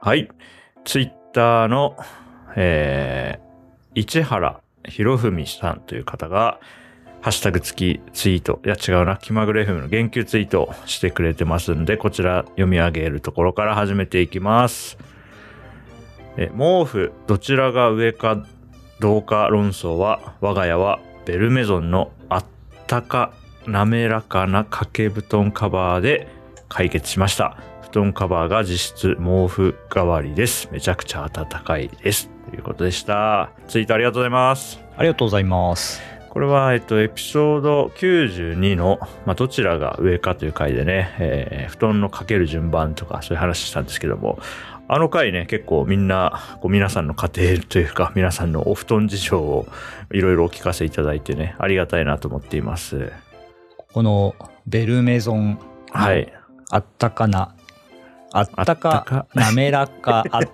はい。ツイッターの、えー、市原博文さんという方が、ハッシュタグ付きツイート、いや違うな、気まぐれ FM の言及ツイートをしてくれてますんで、こちら読み上げるところから始めていきます。え毛布、どちらが上かどうか論争は、我が家はベルメゾンのあったか滑らかな掛け布団カバーで解決しました。布団カバーが実質毛布代わりです。めちゃくちゃ暖かいです。ということでした。ツイートありがとうございます。ありがとうございます。これは、えっと、エピソード92の、まあ、どちらが上かという回でね、えー布団のかける順番とかそういう話したんですけども、あの回ね、結構みんな、こう皆さんの家庭というか、皆さんのお布団事情をいろいろお聞かせいただいてね、ありがたいなと思っています。このベルメゾン、はい。あったかな、あったか滑らか、あん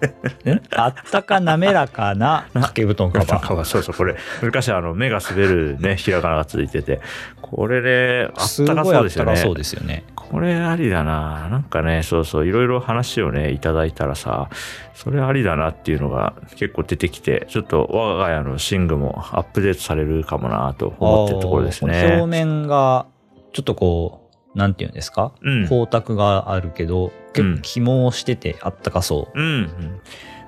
あったか滑らかな掛け布団カバー。そうそう、これ、昔あの、目が滑るね、ひらがながついてて、これね、あすったかそうですよね。あったかそうですよね。これありだな。なんかね、そうそう、いろいろ話をね、いただいたらさ、それありだなっていうのが結構出てきて、ちょっと我が家の寝具もアップデートされるかもなと思ってるところですあー表ね。面が、ちょっとこう、なんていうんですか？うん。光沢があるけど、結構肝をしててあったかそう。うん。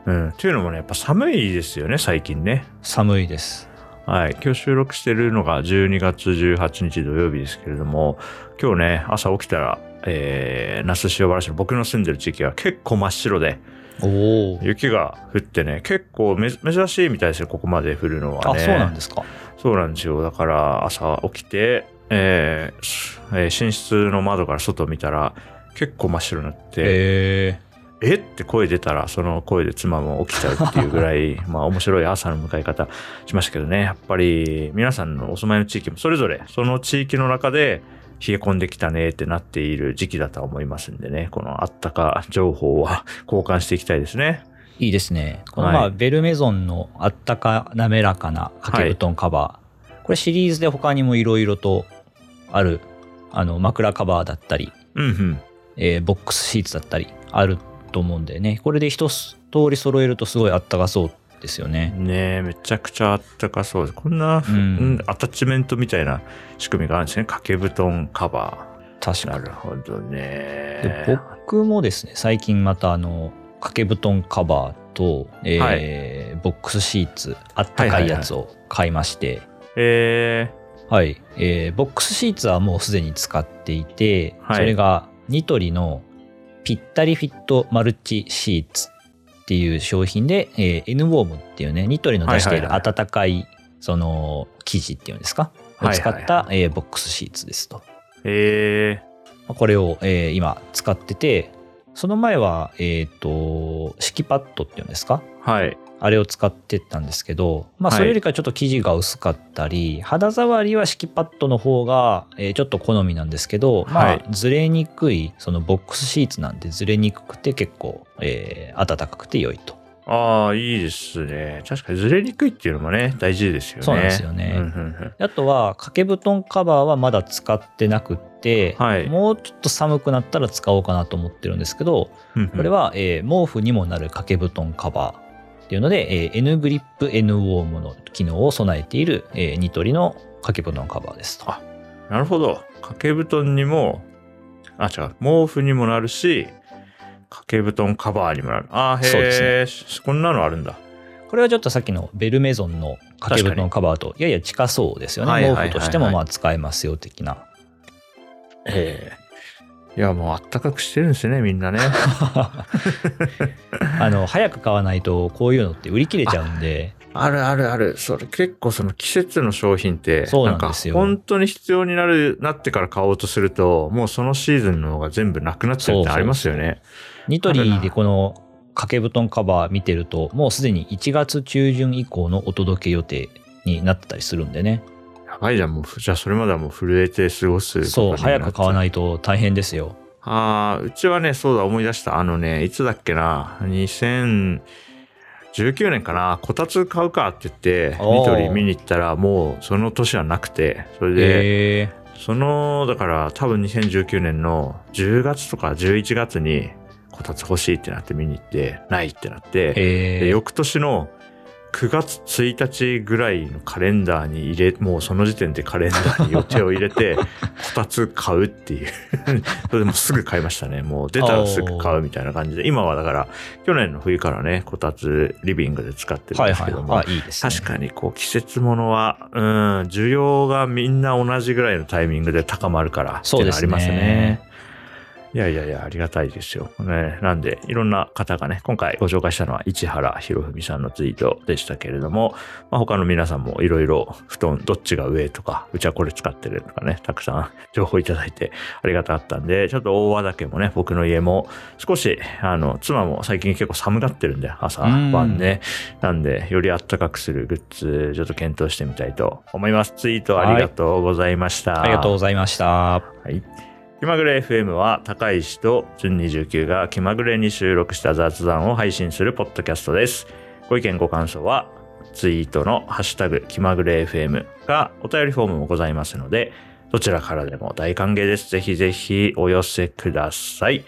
うん。うん。というのもね、やっぱ寒いですよね、最近ね。寒いです。はい。今日収録してるのが12月18日土曜日ですけれども、今日ね、朝起きたら、えー、那須塩原市の僕の住んでる地域は結構真っ白で、おお。雪が降ってね、結構め珍しいみたいですよ、ここまで降るのはあ、ね。そうなんですか。そうなんですよ。だから朝起きて、えーしえー寝室の窓から外を見たら、結構真っ白になって、へえ？って声出たら、その声で妻も起きちゃうっていうぐらい、まあ面白い朝の迎え方しましたけどね。やっぱり皆さんのお住まいの地域もそれぞれ、その地域の中で冷え込んできたねってなっている時期だとは思いますんでね。このあったか情報は交換していきたいですね。ーいいですね。このはいまあ、ベルメゾンのあったか滑らかな掛け布団カバー。これシリーズで他にもいろいろとある、あの、枕カバーだったり、うんうん。えーボックスシーツだったりあると思うんでね。これで一通り揃えるとすごいあったかそうですよね。ねえ、めちゃくちゃあったかそうです。こんな、うんうんアタッチメントみたいな仕組みがあるんですね。掛け布団カバー。確かに。なるほどねで。僕もですね最近またあの掛け布団カバーと、えーボックスシーツあったかいやつを買いましてえはい、えーボックスシーツはもうすでに使っていて、はい。それがニトリのぴったりフィットマルチシーツっていう商品で、えー N ウォームっていうねニトリの出している暖かいその生地っていうんですか？を使った、えーボックスシーツですと。ー、えまあこれを、えー今使ってて、その前は、えっ、と、敷きパッドっていうんですか？ー、はい。あれを使ってたんですけど、まあはい。それよりかちょっと生地が薄かったり、肌触りは敷きパッドの方が、えーちょっと好みなんですけど、まはい。あずれにくい、そのボックスシーツなんでずれにくくて結構、えー暖かくて良いと。ああ、いいですね。確かにずれにくいっていうのもね、大事ですよね。そうなんですよね。うんうんうん。あとは掛け布団カバーはまだ使ってなくって、はい。もうちょっと寒くなったら使おうかなと思ってるんですけど、うんうん。これは、えー毛布にもなる掛け布団カバーっていうので、えー N グリップ N ウォームの機能を備えている、えーニトリの掛け布団カバーですと。あなるほど。掛け布団にも、あ、違う、毛布にもなるし、掛け布団カバーにもなる。あーそうでへえ、こんなのあるんだ。これはちょっとさっきのベルメゾンの掛け布団カバーとやや近そうですよね。毛布としてもまあ使えますよ的な。ええいや、もうあったかくしてるんですね、みんなね。あの、早く買わないとこういうのって売り切れちゃうんで、あるあるある。それ結構その季節の商品って、そうなんですよか本当に必要になる、なってから買おうとすると、もうそのシーズンのが全部なくなっちゃうってありますよね。ニトリでこの掛け布団カバー見てると、もうすでに1月中旬以降のお届け予定になってたりするんでね。やばいじゃん、もう。じゃあそれまではもう震えて過ごす。そう、早く買わい。ないと大変ですよ。ああ、うちはね、そうだ、思い出した。あのね、いつだっけな、2019年かな、こたつ買うかって言って、ニトリ見に行ったら、もうその年はなくて、それで、へその、だから多分2019年の10月とか11月に、こたつ欲しいってなって見に行って、ないってなって、翌年の9月1日ぐらいのカレンダーに入れ、もうその時点でカレンダーに予定を入れて、こたつ買うっていう。それでもうすぐ買いましたね。もう出たらすぐ買うみたいな感じで、今はだから去年の冬からね、こたつリビングで使ってるんはいですけども、はいはい。あ、いいですね。確かにこう季節物は、うん、需要がみんな同じぐらいのタイミングで高まるからってそですいううのありますねね。いやいやいや、ありがたいですよ。ね、なんで、いろんな方がね、今回ご紹介したのは市原博文さんのツイートでしたけれども、まあ、他の皆さんもいろいろ布団どっちが上とか、うちはこれ使ってるとかね、たくさん情報いただいてありがたかったんで、ちょっと大和田家もね、僕の家も少し、あの、妻も最近結構寒がってるんで、朝うん晩ね。なんで、より暖かくするグッズ、ちょっと検討してみたいと思います。ツイートありがとうございました。ありがとうございました。はい。気まぐれ FM は高石と準29が気まぐれに収録した雑談を配信するポッドキャストです。ご意見ご感想はツイートのハッシュタグ気まぐれ FM がお便りフォームもございますので、どちらからでも大歓迎です。ぜひぜひお寄せください。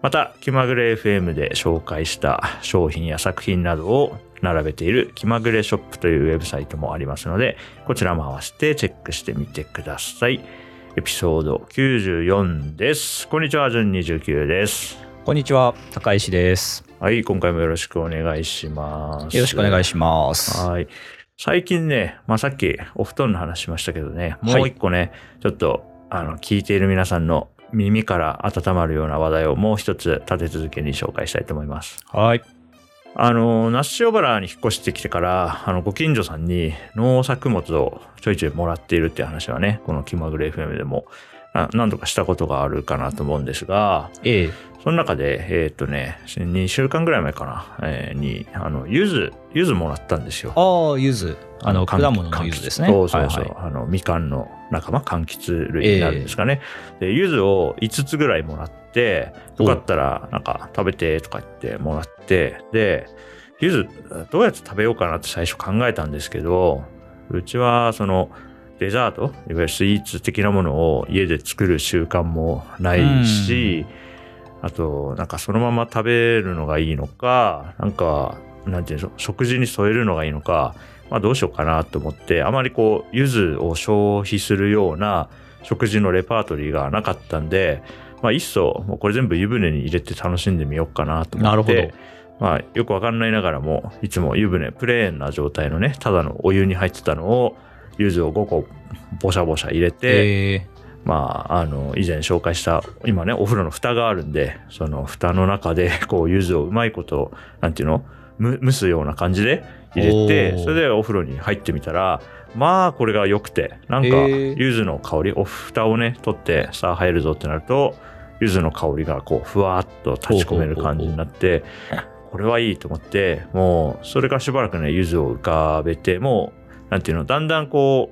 また、気まぐれ FM で紹介した商品や作品などを並べている気まぐれショップというウェブサイトもありますので、こちらも合わせてチェックしてみてください。エピソード94です。こんにちは、じゅん29です。こんにちは、高石です。はい、今回もよろしくお願いします。よろしくお願いしします。はい。最近ね、まあ、さっきお布団の話しましたけどね、もう一個ね、ちょっと、あの、聞いている皆さんの耳から温まるような話題をもう一つ立て続けに紹介したいと思います。はい。あの、那須塩原に引っ越してきてから、あの、ご近所さんに農作物をちょいちょいもらっているっていう話はね、この気まぐれ FM でも何度かしたことがあるかなと思うんですが、ええ。その中で、えーっとね、2週間ぐらい前かな、えーに、あの、柚子、柚子もらったんですよ。ああ、柚子。あの、柑果物の柚子ですね。そうそうそう。はいはいあの、みかんの仲間、柑橘類になるんですかね。で、柚子を5つぐらいもらって、よかったら、なんか、食べてとか言ってもらって、で、柚子、どうやって食べようかなって最初考えたんですけど、うちは、その、デザート、いわゆるスイーツ的なものを家で作る習慣もないし、あと、なんかそのまま食べるのがいいのか、なんか、なんていうんでしょう、食事に添えるのがいいのか、まあどうしようかなと思って、あまりこう、柚子を消費するような食事のレパートリーがなかったんで、まあいっそ、もうこれ全部湯船に入れて楽しんでみようかなと思って、なるほまあよくわかんないながらも、いつも湯船、プレーンな状態のね、ただのお湯に入ってたのを、柚子を5個ボシャボシャ入れて、ええ。まあ、あの、以前紹介した、今ね、お風呂の蓋があるんで、その蓋の中で、こう、柚子をうまいこと、なんていうのむ蒸すような感じで入れてそれでお風呂に入ってみたら、まあ、これが良くて、なんか、柚子の香り、お蓋をね、取って、さあ入るぞってなると、柚子の香りが、こう、ふわっと立ち込める感じになって、これはいいと思って、もう、それからしばらくね、柚子を浮かべて、もう、なんていうの、だんだんこ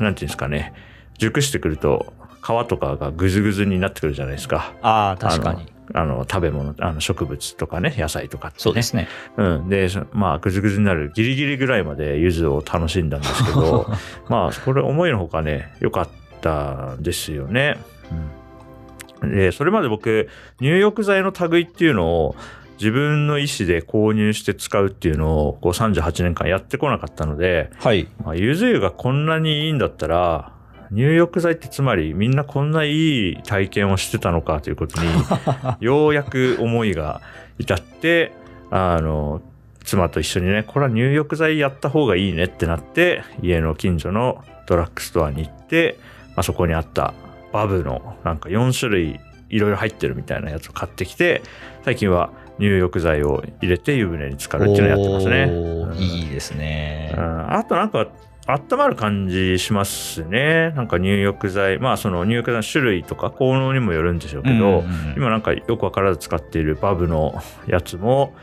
う、なんていうんですかね、熟してくると、皮とかがぐずぐずになってくるじゃないですか。ああ、確かに。あの、食べ物、あの、植物とかね、野菜とかってね。そうですね。うん。で、そまあ、ぐずぐずになるギリギリぐらいまで柚子を楽しんだんですけど、まあ、これ思いのほかね、良かったんですよね。うん。で、それまで僕、入浴剤の類っていうのを、自分の意思で購入して使うっていうのを、こう38年間やってこなかったので、はい。まあ、ゆず湯がこんなにいいんだったら、入浴剤ってつまりみんなこんないい体験をしてたのかということに、ようやく思いが至って、あの、妻と一緒にね、これは入浴剤やった方がいいねってなって、家の近所のドラッグストアに行って、まあ、そこにあったバブのなんか4種類いろいろ入ってるみたいなやつを買ってきて、最近は入浴剤を入れて湯船に浸かるっていうのをやってますね。うんいいですねう。んあとなんか、温まる感じしますね。なんか入浴剤。まあその入浴剤の種類とか効能にもよるんでしょうけど、うんうんうん今なんかよくわからず使っているバブの やつも、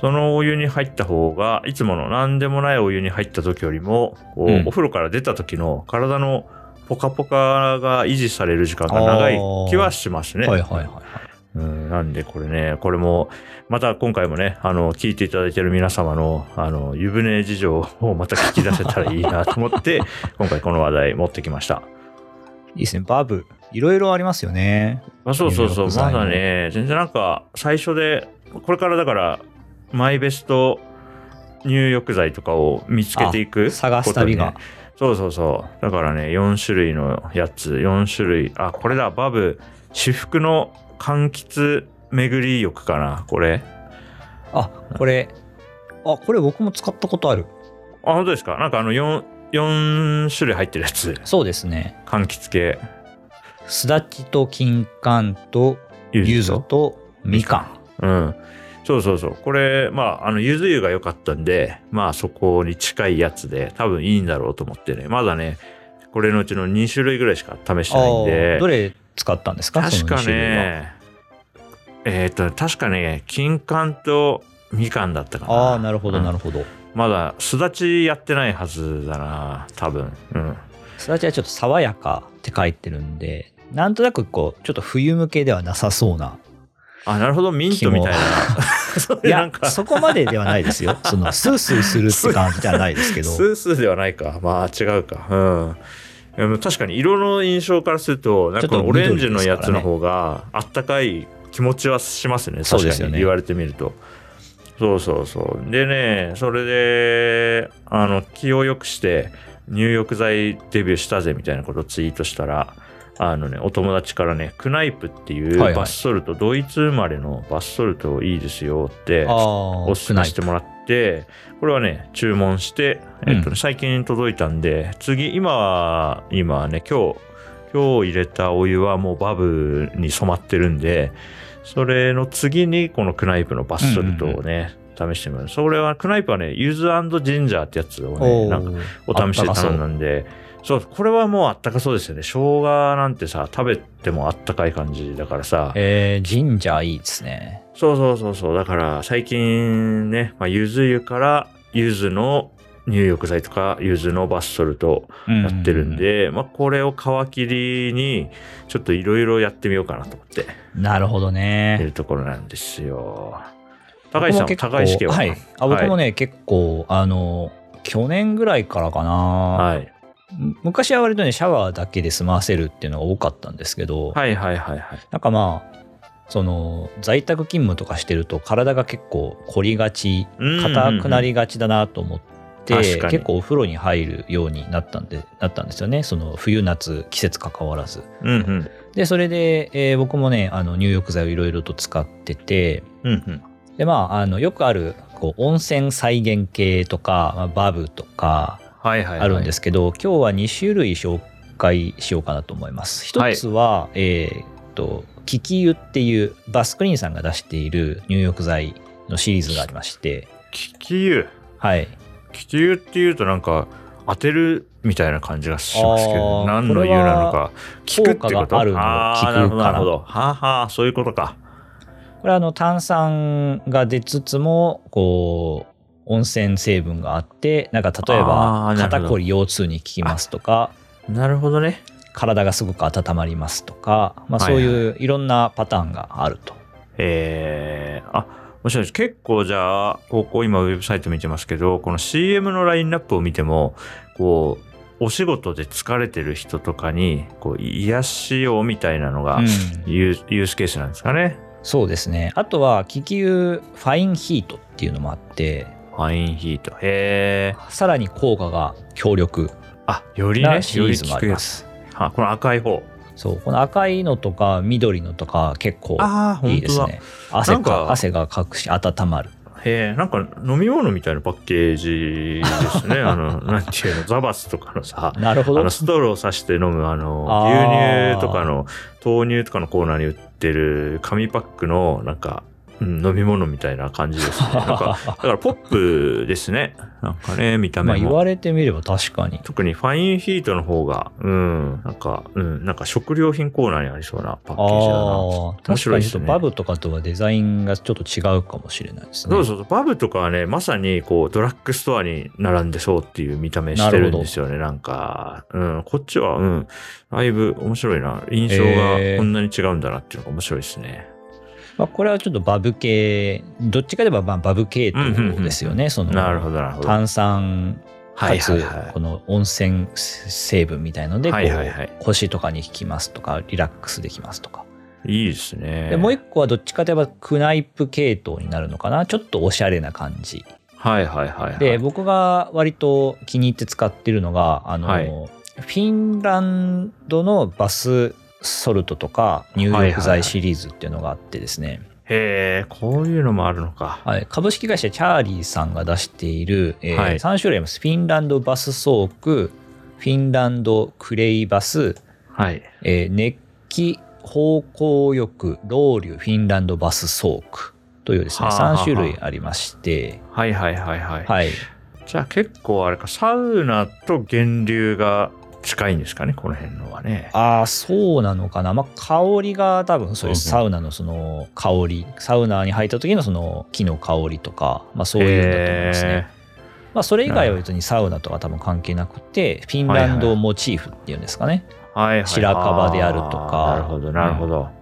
そのお湯に入った方が、いつもの何でもないお湯に入った時よりも、こううんお風呂から出た時の体のポカポカが維持される時間が長い気はしますね。はいはいはいはい。うん、なんでこれね、これも、また今回もね、あの、聞いていただいている皆様の、あの、湯船事情をまた聞き出せたらいいなと思って、今回この話題持ってきました。いいですね。バブ。いろいろありますよね。あそうそうそう、まだね、全然なんか、最初で、これからだから、マイベスト入浴剤とかを見つけていく、探す旅が。そうそうそう。だからね、4種類のやつ、4種類、あ、これだ、バブ、至福の柑橘巡り浴かな、これ。あ、これ、あ、これ僕も使ったことある。あ、本当ですか？なんかあの4、4種類入ってるやつ、そうですね。柑橘系。すだちと金柑と柚柚子とみかん。うん。そうそうそう。これ、まあ、あの、ゆず湯が良かったんで、まあ、そこに近いやつで、多分いいんだろうと思ってね。まだね、これのうちの2種類ぐらいしか試してないんあでー。どれ使ったんですか？確かね、えっ、と、確かね、金柑とみかんだったかな。ああ、なるほど、うんなるほど。まだ、すだちやってないはずだな、多分。うん。すだちはちょっと爽やかって書いてるんで、なんとなくこう、ちょっと冬向けではなさそうな。あ、なるほど、ミントみたいな。いやそこまでではないですよ。その、スースーするって感じではないですけど。スースーではないか。まあ違うか。うん。確かに色の印象からすると、なんかオレンジのやつの方があったかい気持ちはしますね。確かに言われてみると。そうそうそう。でね、それで、あの、気を良くして入浴剤デビューしたぜみたいなことをツイートしたら、あのね、お友達からね、クナイプっていうはいはいバスソルト、ドイツ生まれのバスソルトいいですよって、おすすめしてもらって、これはね、注文して、えっとねうん最近届いたんで、次、今は、今はね、今日、今日入れたお湯はもうバブに染まってるんで、それの次にこのクナイプのバスソルトをね、試してみます。それは、クナイプはね、ユーズジンジャーってやつをね、なんかお試しで頼んだんで、そう、これはもうあったかそうですよね。生姜なんてさ、食べてもあったかい感じだからさ。えー、ジンジャーいいですね。そうそうそうそう。だから最近ね、まあ、ゆず湯からゆずの入浴剤とかゆずのバスソルトやってるんで、まあこれを皮切りにちょっといろいろやってみようかなと思ってなるほどいね。るところなんですよ。高石さん、高石家は？はい。あ僕もね、結構、あの、去年ぐらいからかな、はい。昔は割とね、シャワーだけで済ませるっていうのが多かったんですけど、はいはいはいはい。なんかまあ、その在宅勤務とかしてると体が結構凝りがちうん硬くなりがちだなと思って、確かに結構お風呂に入るようになったんでなったんですよねその冬夏季節関わらずうんうん。でそれで、えー僕もねあの入浴剤をいろいろと使っててうんうん。でまああのよくあるこう温泉再現系とか、まあ、バブとか。あるんですすけど、今日は2種類紹介しようかなと思います。一つは、えーっと、キキ湯っていうバスクリーンさんが出している入浴剤のシリーズがありまして、気球湯。はい。気球湯っていうとなんか当てるみたいな感じがしますけど、何の湯なのか。聞くってこと？効果があるの？をあー聞くな？るほど。はあはあ、そういうことか。これはあの炭酸が出つつも、こう、温泉成分があって、なんか例えあば肩こり腰痛に効きますとか、なるほどね。体がすごく温まりますとか、まあはいはいそういういろんなパターンがあると。えー、あ、面白いです。結構じゃあ、ここ今ウェブサイト見てますけど、この CM のラインナップを見ても、こう、お仕事で疲れてる人とかに、こう、癒しようみたいなのがうんユースケースなんですかね。そうですね。あとは気球ファインヒートっていうのもあって、ファインヒート。へー。さらに効果が強力あ、よりね、なシよリーズもあり。ます。あ、この赤い方。そう、この赤いのとか緑のとか結構いい。ですね。汗かか汗がかくし温まる。へえ、なんか飲み物みたいなパッケージですね。あの、なんていうの、ザバスとかのさ、なるほどあの。ストローを刺して飲むあの牛乳とかの豆乳とかのコーナーに売ってる紙パックのなんか、うん飲み物みたいな感じですね。なんかだからポップですね。なんかね、見た目も。まあ言われてみれば確かに。特にファインヒートの方が、うん、なんか、うん、なんか食料品コーナーにありそうなパッケあージだな。面確白いですねバブとかとはデザインがちょっと違うかもしれないですね。そうそうそう。バブとかはね、まさにこう、ドラッグストアに並んでそうっていう見た目してるんですよね。なんか、うん、こっちは、うん、だいぶ面白いな。印象がこんなに違うんだなっていうのが面白いですね。まあ、これはちょっとバブ系、どっちかといえばまあバブ系統ですよね。そのなるほど、なるほど。炭酸かつはいはいはいこの温泉成分みたいのでこう、はいはいはい腰とかに効きますとかリラックスできますとかいいですね。でもう一個はどっちかといえばクナイプ系統になるのかなちょっとおしゃれな感じはいはいはい、はい。で僕が割と気に入って使ってるのがあの、はいフィンランドのバスソルトとか入浴剤シリーズっていうのがあってですね、へえ、こういうのもあるのか。はい、株式会社チャーリーさんが出している、えーはい3種類あります。フィンランドバスソーク、フィンランドクレイバス、はい。えー熱気方向浴ロウリュフィンランドバスソークというですね、はあはあはあ3種類ありまして、はいはいはいはい。はい。じゃあ結構あれか、サウナと源流が近いんですかね、この辺のはね。ああ、そうなのかな。まあ、香りが多分そういううんうんサウナのその香り、サウナに入った時のその木の香りとか、まあそういうんだと思いますね。まあ、それ以外は別にサウナとか多分関係なくて、フィンランドモチーフっていうんですかね。はいはい。白樺であるとかなるほど、なるほど。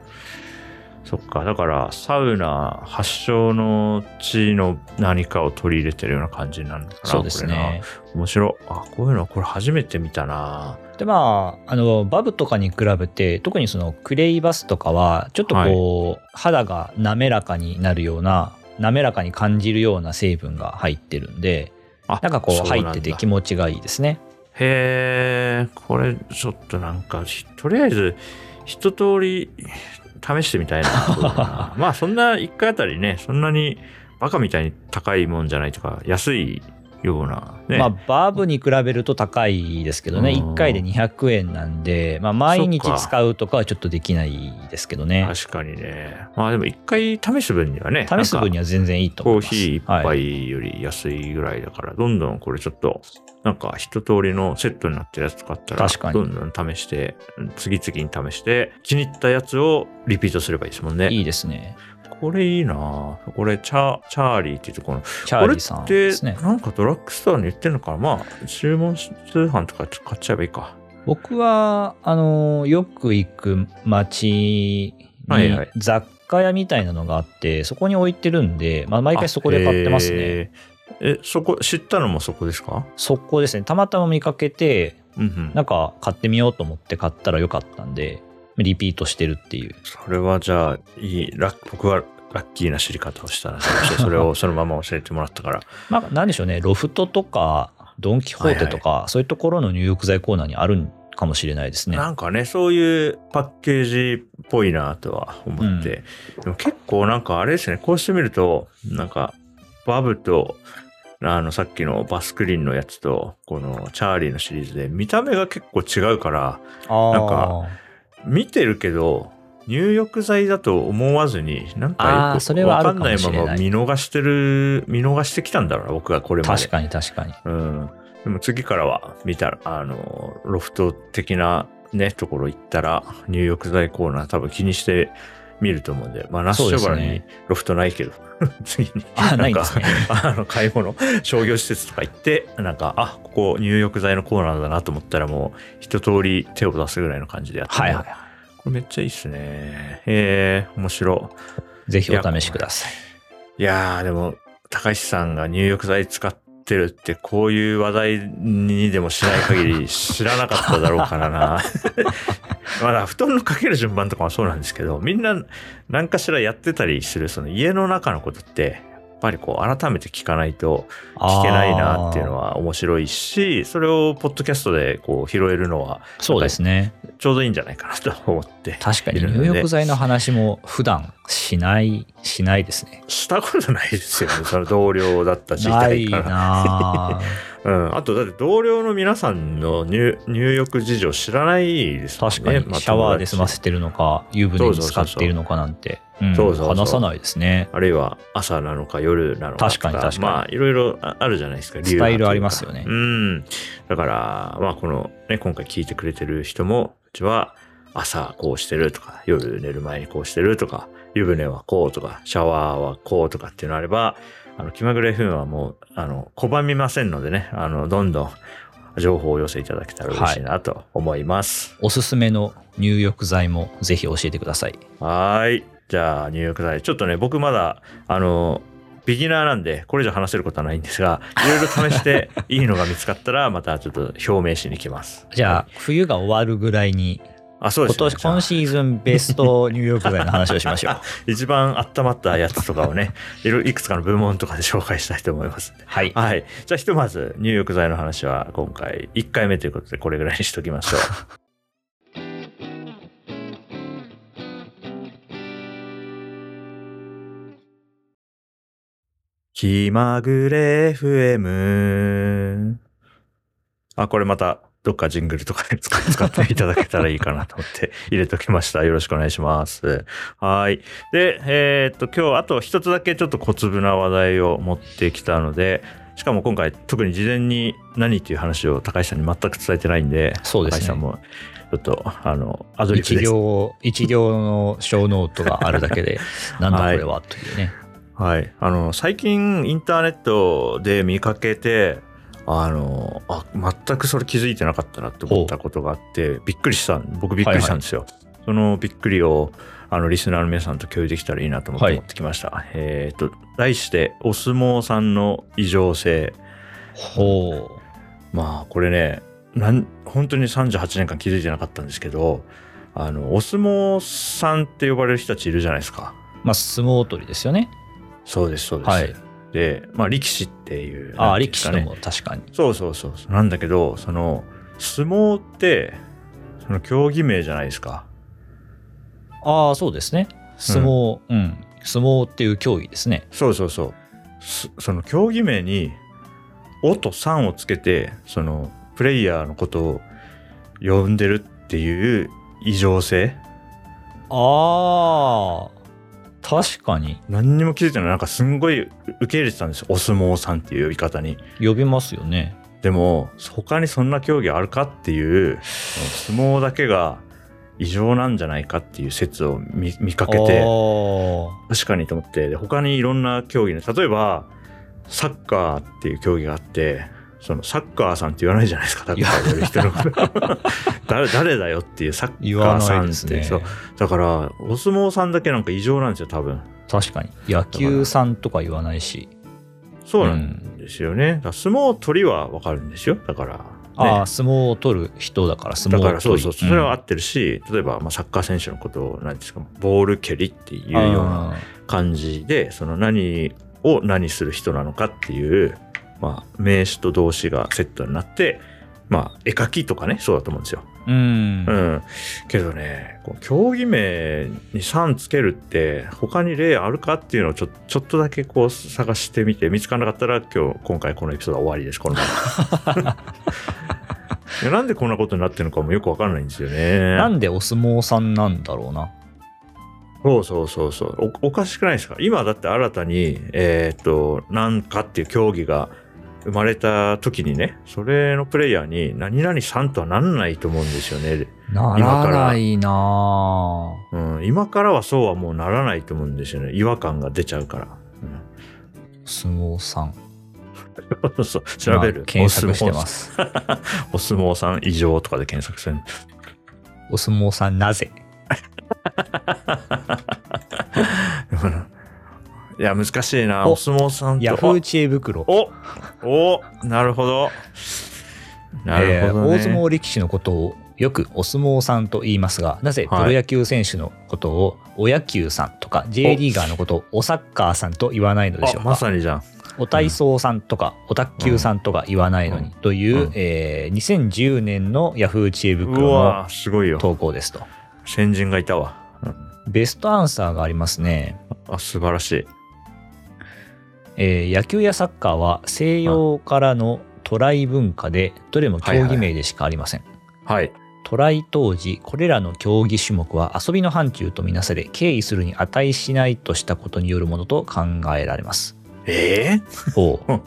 そっか、だから、サウナ発祥の地の何かを取り入れてるような感じになるのかな。そうですね。これな。面白い。あ、こういうの、これ初めて見たな。でまああのバブとかに比べて特にそのクレイバスとかはちょっとこう、肌が滑らかになるような滑らかに感じるような成分が入ってるんであなんかこう入ってて気持ちがいいですね。へえ、これちょっとなんか、ひとりあえず一通り試してみたいな。まあそんな一回あたりね、そんなにバカみたいに高いもんじゃないとか、安いようなね。まあバブに比べると高いですけどねうん1回で200円なんで、まあ、毎日使うとかはちょっとできないですけどね確かにね。まあでも一回試す分にはね、試す分にはは全然いいとコー思います。ヒー一はい杯より安いぐらいだから、どんどんこれちょっと、なんか一通りのセットになってるやつ使ったら、確かにどんどん試して、次々に試して、気に入ったやつをリピートすればいいですもんね。いいですね。これいいなぁこれチャ、チャーリーっていうところの、チャーリーさんこれって。なんかドラッグストアに売ってるのかなまあ、注文通販とか買っちゃえばいいか。僕は、あの、よく行く街にはいはい雑貨屋みたいなのがあって、そこに置いてるんで、まあ、毎回そこで買ってますね。えー。え、そこ、知ったのもそこですか？そこですね。たまたま見かけて、うんうん。なんか買ってみようと思って買ったらよかったんで、リピートしてるっていう。それはじゃあ、いい、僕はラッキーな知り方をしたな。そしてそれを そのまま教えてもらったから。まあ、なんでしょうね。ロフトとか、ドン・キホーテとか、そういうところの入浴剤コーナーにあるかもしれないですね。なんかね、そういうパッケージっぽいなとは思って。でも結構なんかあれですね、こうしてみると、なんか、バブと、あの、さっきのバスクリーンのやつと、このチャーリーのシリーズで、見た目が結構違うから、あなんか見てるけど、入浴剤だと思わずに、なんあかよくわかれはあるかんないまま見逃してる、見逃してきたんだろうな、僕がこれまで。確かに確かに。うん。でも次からは見たら、あの、ロフト的なね、ところ行ったら、入浴剤コーナー多分気にして見ると思うんで、まあ、ラにそうですねロフトないけど、次に。あないんか あの、買い物、商業施設とか行って、なんか、あ、ここ入浴剤のコーナーだなと思ったらもう、一通り手を出すぐらいの感じでやってもはいはいはこれめっちゃいいっすね。えー、面白い。い。ぜひお試しください。いやー、でも、高橋さんが入浴剤使ってるって、こういう話題にでもしない限り知らなかっただろうからな。まだ布団のかける順番とかもそうなんですけど、みんな何かしらやってたりする、その家の中のことって、ぱりこう改めて聞かないと聞けないなっていうのは。は面白いし、それをポッドキャストでこう拾えるのはそうですね。ちょうどいいんじゃないかなと思って。確かに入浴剤の話も普段しない、しないですね。したことないですよね。その同僚だった時ない代から。なぁ うん、あとだって同僚の皆さんの入入浴事情知らないですもんね。確かに。まあシャワーで済ませてるのか、湯船に使っているのかなんて、話さないですね。あるいは朝なのか夜なのかと確かに確かに。まあいろいろああるじゃないですか。スタイルがありますよね。うん。だから、まあこのね、今回聞いてくれてる人も、うちは朝こうしてるとか、夜寝る前にこうしてるとか、湯船はこうとか、シャワーはこうとかっていうのあれば、あの、気まぐれ FM はもう、あの、拒みませんのでね、あの、どんどん情報をお寄せいただけたら嬉しいなと思います。おすすめの入浴剤もぜひ教えてください。はーい。じゃあ、入浴剤。ちょっとね、僕まだ、あの、ビギナーなんで、これ以上話せることはないんですが、いろいろ試して いいのが見つかったら、またちょっと表明しに来ます。じゃあ、冬が終わるぐらいに、あ、そうですね。今年、今シーズンベスト入浴剤の話をしましょう。一番温まったやつとかをね、いろいくつかの部門とかで紹介したいと思います。はい。はい。じゃあひとまず入浴剤の話は今回1回目ということでこれぐらいにしときましょう。気まぐれ FM。あ、これまたどっかジングルとかで使 使っていただけたらいいかなと思って入れときました。よろしくお願いします。はい。で、えーっと、今日あと一つだけちょっと小粒な話題を持ってきたので、しかも今回特に事前に何っていう話を高橋さんに全く伝えてないんで、そうですね高橋さんもちょっと、あの、アドリブ一です。行、一行の小ノートがあるだけで、なんだこれはというね。はい。あの、最近インターネットで見かけて、あの、あ、全くそれ気づいてなかったなって思ったことがあって、びっくりした、僕びっくりしたんですよ。そのびっくりを、あの、リスナーの皆さんと共有できたらいいなと思ってはい持ってきました。えっ、と、題して、お相撲さんの異常性。ほう。まあ、これね、なん、本当に38年間気づいてなかったんですけど、あの、お相撲さんって呼ばれる人たちいるじゃないですか。まあ、相撲取りですよね。そうです、そうです。はい。で、まあ、力士っていう。ああ、力士のも確かに。そうそうそうそう。なんだけど、その、相撲って、その競技名じゃないですか。ああ、そうですね。相撲、うん、相撲っていう競技ですね。そうそうそう。すその競技名に、おとさんをつけて、その、プレイヤーのことを呼んでるっていう異常性ああ、確かに。何にも気づいてない。なんかすんごい受け入れてたんですよ。お相撲さんっていう呼び方に。呼びますよね。でも、他にそんな競技あるかっていう、相撲だけが異常なんじゃないかっていう説を見見かけて、あ確かにと思って、で他にいろんな競技ね、例えば、サッカーっていう競技があって、そのサッカーさんって言わないじゃないですか、サッカーやる人のこと。誰誰だよっていうサッカーさって。なんいですね。そうだから、お相撲さんだけなんか異常なんですよ、多分。確かに。野球さんとか言わないし。そうなんですよね。だから相撲取りはわかるんですよ。だから、ねああ、相撲を取る人だから相撲だを取りからそうそう、それは合んってるし、例えば、まあ、サッカー選手のことを、何ですか、ボール蹴りっていうようなあ感じで、その何を何する人なのかっていう、まあ、名詞と動詞がセットになって、まあ、絵描きとかね、そうだと思うんですよ。ーうん。うん。けどね、競技名に3つけるって、他に例あるかっていうのをちょちょっとだけこう探してみて、見つからなかったら、今日、今回このエピソードは終わりです、このまま。いやなんでこんなことになってるのかもよくわかんないんですよね。なんでお相撲さんなんだろうな。そうそうそうそうお。おかしくないですか？今だって新たに、えーっと、なんかっていう競技が生まれた時にね、それのプレイヤーに何々さんとはなんないと思うんですよね。な今かららないなうん、今からはそうはもうならないと思うんですよね。違和感が出ちゃうから。うん相撲さん。そうそう調べる今。検索してます。お相撲さん 異常とかで検索する。お相撲さんなぜ？いや、難しいな。おお相撲さんと。ヤフー知恵袋。おおなるほど。なるほど、ねえー大相撲力士のことをよくお相撲さんと言いますが、なぜプロ野球選手のことをお野球さんとか、J リーガーのことをおサッカーさんと言わないのでしょうか？さにじゃん。お体操さんとか、お卓球さんとか言わないのに、という、うんえー2010年のヤフー知恵う袋のわすごいよ。投稿ですと。先人がいたわ。うんベストアンサーがありますね。あ、素晴らしい。えー野球やサッカーは西洋からのトライ文化で、どれも競技名でしかありません。はい。トライ当時、これらの競技種目は遊びの範疇とみなされ、敬意するに値しないとしたことによるものと考えられます。ええおう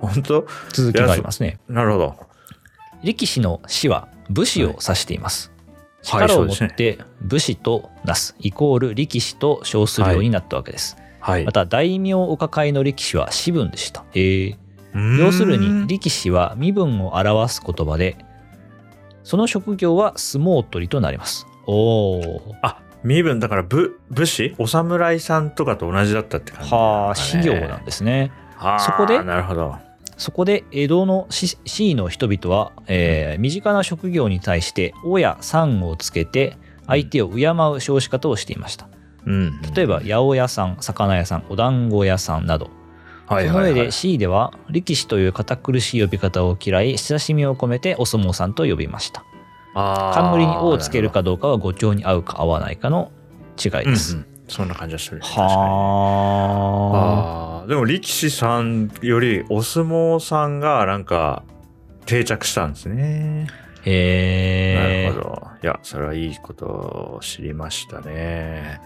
本当？続きがありますね。なるほど。力士の死は武士を指しています。はい力を持って武士となす、イコール力士と称するようになったわけです。はい。ま。た大名お抱えの力士は士分でした。えー。要するに力士は身分を表す言葉でその職業は相撲取りとなります。おお身分だから武武士？お侍さんとかと同じだったって感じ、はあ、士業なんですね。はあそこでなるほど。そこで江戸の士士の人々は、えー身近な職業に対して「お」や「さん」をつけて相手を敬う少子方をしていました。うん。例えば八百屋さん魚屋さんお団子屋さんなど。その上で C では力士という堅苦しい呼び方を嫌い親しみを込めてお相撲さんと呼びました。冠に「お」をつけるかどうかは語調に合うか合わないかの違いです、うんうん。そんな感じがする。確かに。はあでも力士さんよりお相撲さんがなんか定着したんですね。へえなるほど。いや、それはいいことを知りましたね。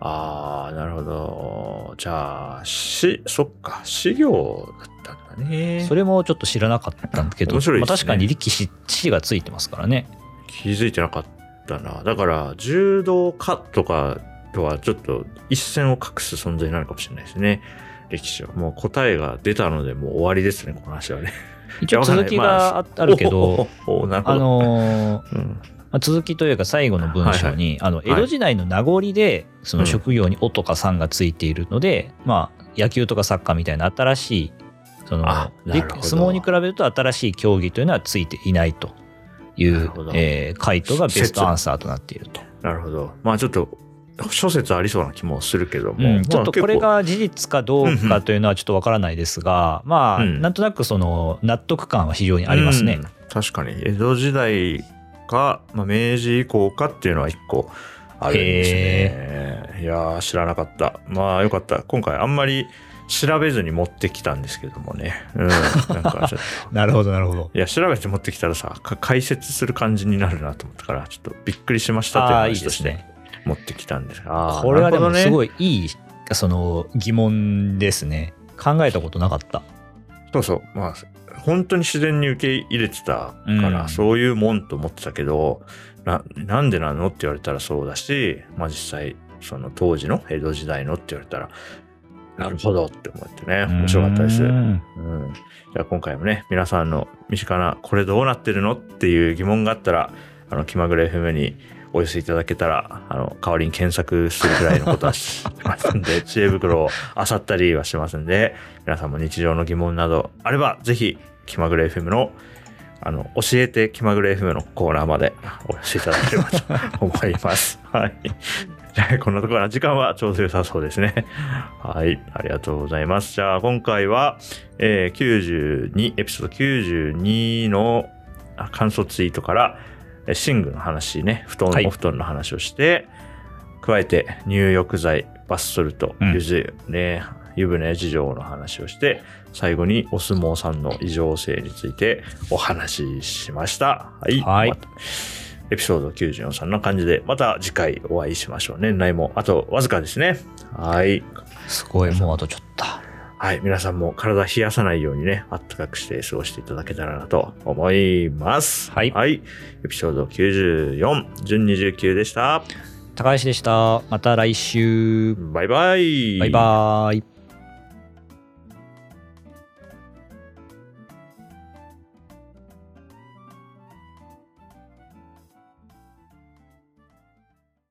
ああ、なるほど。じゃあ、し、そっか、修行だったんだね。それもちょっと知らなかったんだけど、面白いねまあ、確かに力士士がついてますからね気づいてなかったな。だから、柔道家とかとはちょっと一線を画す存在になるかもしれないですね。歴史は。もう答えが出たので、もう終わりですね、この話はね。一応続きがああるけど、あど。のーうんまあ、続きというか最後の文章に、あの江戸時代の名残でその職業に「お」とか「さん」がついているので、まあ野球とかサッカーみたいな新しいその相撲に比べると新しい競技というのはついていないというえー回答がベストアンサーとなっていると。なるほど。まあちょっと、諸説ありそうな気もするけども。うん、ちょっとこれまあが事実かどうかというのはちょっとわからないですが、まあ、うん。なんとなくその納得感は非常にありますね。うん。確かに。江戸時代か、まあ、明治以降かっていうのは一個あるんですねいやー知らなかったまあよかった今回あんまり調べずに持ってきたんですけどもねうんなんかちょっと なるほどなるほど。いや調べて持ってきたらさか解説する感じになるなと思ったからちょっとびっくりしましたという話としてですね。持ってきたんですが、あーこれはでもすごいいいその疑問ですね。考えたことなかった。そうそう。まあ、本当に自然に受け入れてたから、うんそういうもんと思ってたけど、な、なんでなのって言われたらそうだし、まあ実際、その当時の江戸時代のって言われたら、なるほどって思ってね、面白かったです。ううん。んじゃあ今回もね、皆さんの身近な、これどうなってるのっていう疑問があったら、あの、気まぐれ FM にお寄せいただけたら、あの、代わりに検索するくらいのことはし ますんで、知恵袋を漁ったりはしてますんで、皆さんも日常の疑問などあれば、ぜひ、気まぐれ FM の、あの、教えて気まぐれ FM のコーナーまでお寄せいただければと 思います。はい。じゃあ、こんなところは時間はちょうど良さそうですね。はい。ありがとうございます。じゃあ、今回は、えー92、エピソード92のあ感想ツイートから、えー寝具の話ね、布団、はいお布団の話をして、加えて入浴剤、バスソルト、うん湯湯ね、湯船事情の話をして、最後にお相撲さんの異常性についてお話ししました。はい。はいエピソード94さんな感じで、また次回お会いしましょう。年内もあとわずかですね。はい。すごい、もうあとちょっと。はい。皆さんも体冷やさないようにね、あったかくして過ごしていただけたらなと思います。はいはい。エピソード94、準29でした。高橋でした。また来週。バイバイ。バイバーイ。